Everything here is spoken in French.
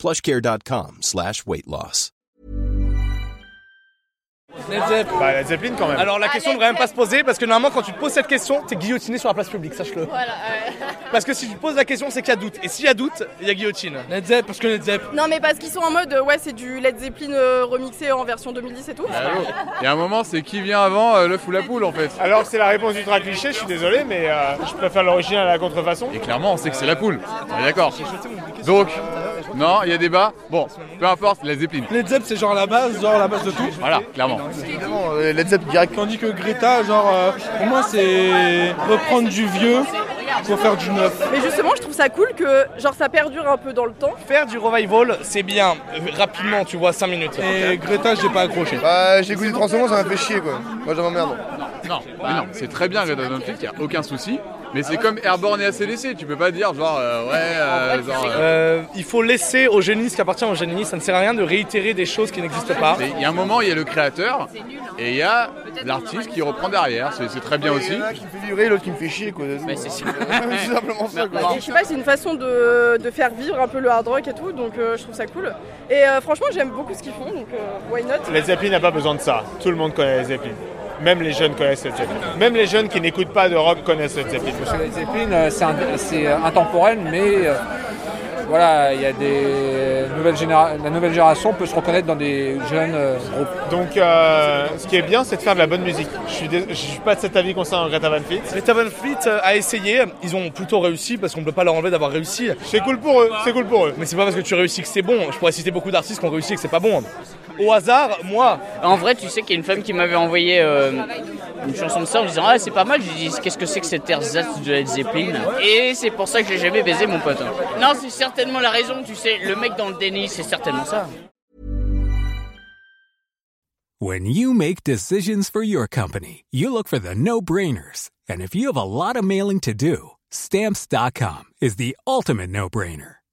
plushcare.com slash weight loss. Bah, la Zeppelin quand même. Alors la question ne devrait même pas se poser parce que normalement quand tu te poses cette question, t'es guillotiné sur la place publique, sache-le. Voilà, ouais. Parce que si tu te poses la question, c'est qu'il y a doute. Et s'il y a doute, il y a guillotine. Led Zepp, parce que Led Zepp. Non, mais parce qu'ils sont en mode, euh, ouais, c'est du Led Zeppelin euh, remixé en version 2010 et tout. Il y a un moment, c'est qui vient avant, euh, l'œuf ou la poule en fait. Alors c'est la réponse ultra cliché, je suis désolé, mais euh, je préfère l'original à la contrefaçon. Et clairement, on sait que c'est la poule. On est d'accord. Donc, non, il y a débat. Bon, peu importe, la Zeppelin. Led Zepp, c'est genre la base, genre la base de tout. Voilà, clairement. Led Zepp direct. Tandis que Greta, genre, euh, pour moi, c'est reprendre du vieux pour faire du neuf. Mais justement, je trouve ça cool que, genre, ça perdure un peu dans le temps. Faire du revival, c'est bien. Euh, Rapidement, tu vois, 5 minutes. Et Greta, j'ai pas accroché. Bah, j'ai écouté Transformers, ça m'a fait chier quoi. Moi, j'en m'emmerde. Non, mais non, c'est très bien Greta Thunberg, il n'y a aucun souci. Mais c'est comme Airborne et ACDC, tu peux pas dire genre, euh, ouais, euh, genre, euh, Euh, il faut laisser au génie ce qui appartient au génie. Ça ne sert à rien de réitérer des choses qui n'existent pas. il y a un moment, il y a le créateur et il y a l'artiste qui reprend derrière, c'est très bien aussi. Il y en a qui me fait vibrer, l'autre qui me fait chier quoi. c'est simplement ça quoi. Et je sais pas, c'est une façon de, de faire vivre un peu le hard rock et tout, donc euh, je trouve ça cool. Et euh, franchement, j'aime beaucoup ce qu'ils font, donc euh, why not? Les Zeppelin n'a pas besoin de ça. Tout le monde connaît les Zeppelin. Même les jeunes connaissent les Zeppelin. Même les jeunes qui n'écoutent pas de rock connaissent les Zeppelin. Led Zeppelin, c'est intemporel, mais euh, voilà, il y a des nouvelles généra- la nouvelle génération peut se reconnaître dans des jeunes euh, groupes. Donc euh, ce qui est bien, c'est de faire de la bonne musique. Je suis, je suis pas de cet avis concernant Greta Van Fleet. Greta Van Fleet euh, a essayé. Ils ont plutôt réussi parce qu'on ne peut pas leur enlever d'avoir réussi. C'est cool pour eux, c'est cool pour eux. Mais c'est pas parce que tu réussis que c'est bon. Je pourrais citer beaucoup d'artistes qui ont réussi et que c'est pas bon. Au hasard, moi, En vrai, tu sais qu'il y a une femme qui m'avait envoyé euh, une chanson de ça en disant Ah, c'est pas mal. Je lui dis Qu'est-ce que c'est que cette ersatz de Led Zeppelin? Et c'est pour ça que je l'ai jamais baisé, mon pote. Non, c'est certainement la raison, tu sais. Le mec dans le déni, c'est certainement ça. When you make decisions for your company, you look for the no brainers. And if you have a lot of mailing to do, stamps.com is the ultimate no brainer.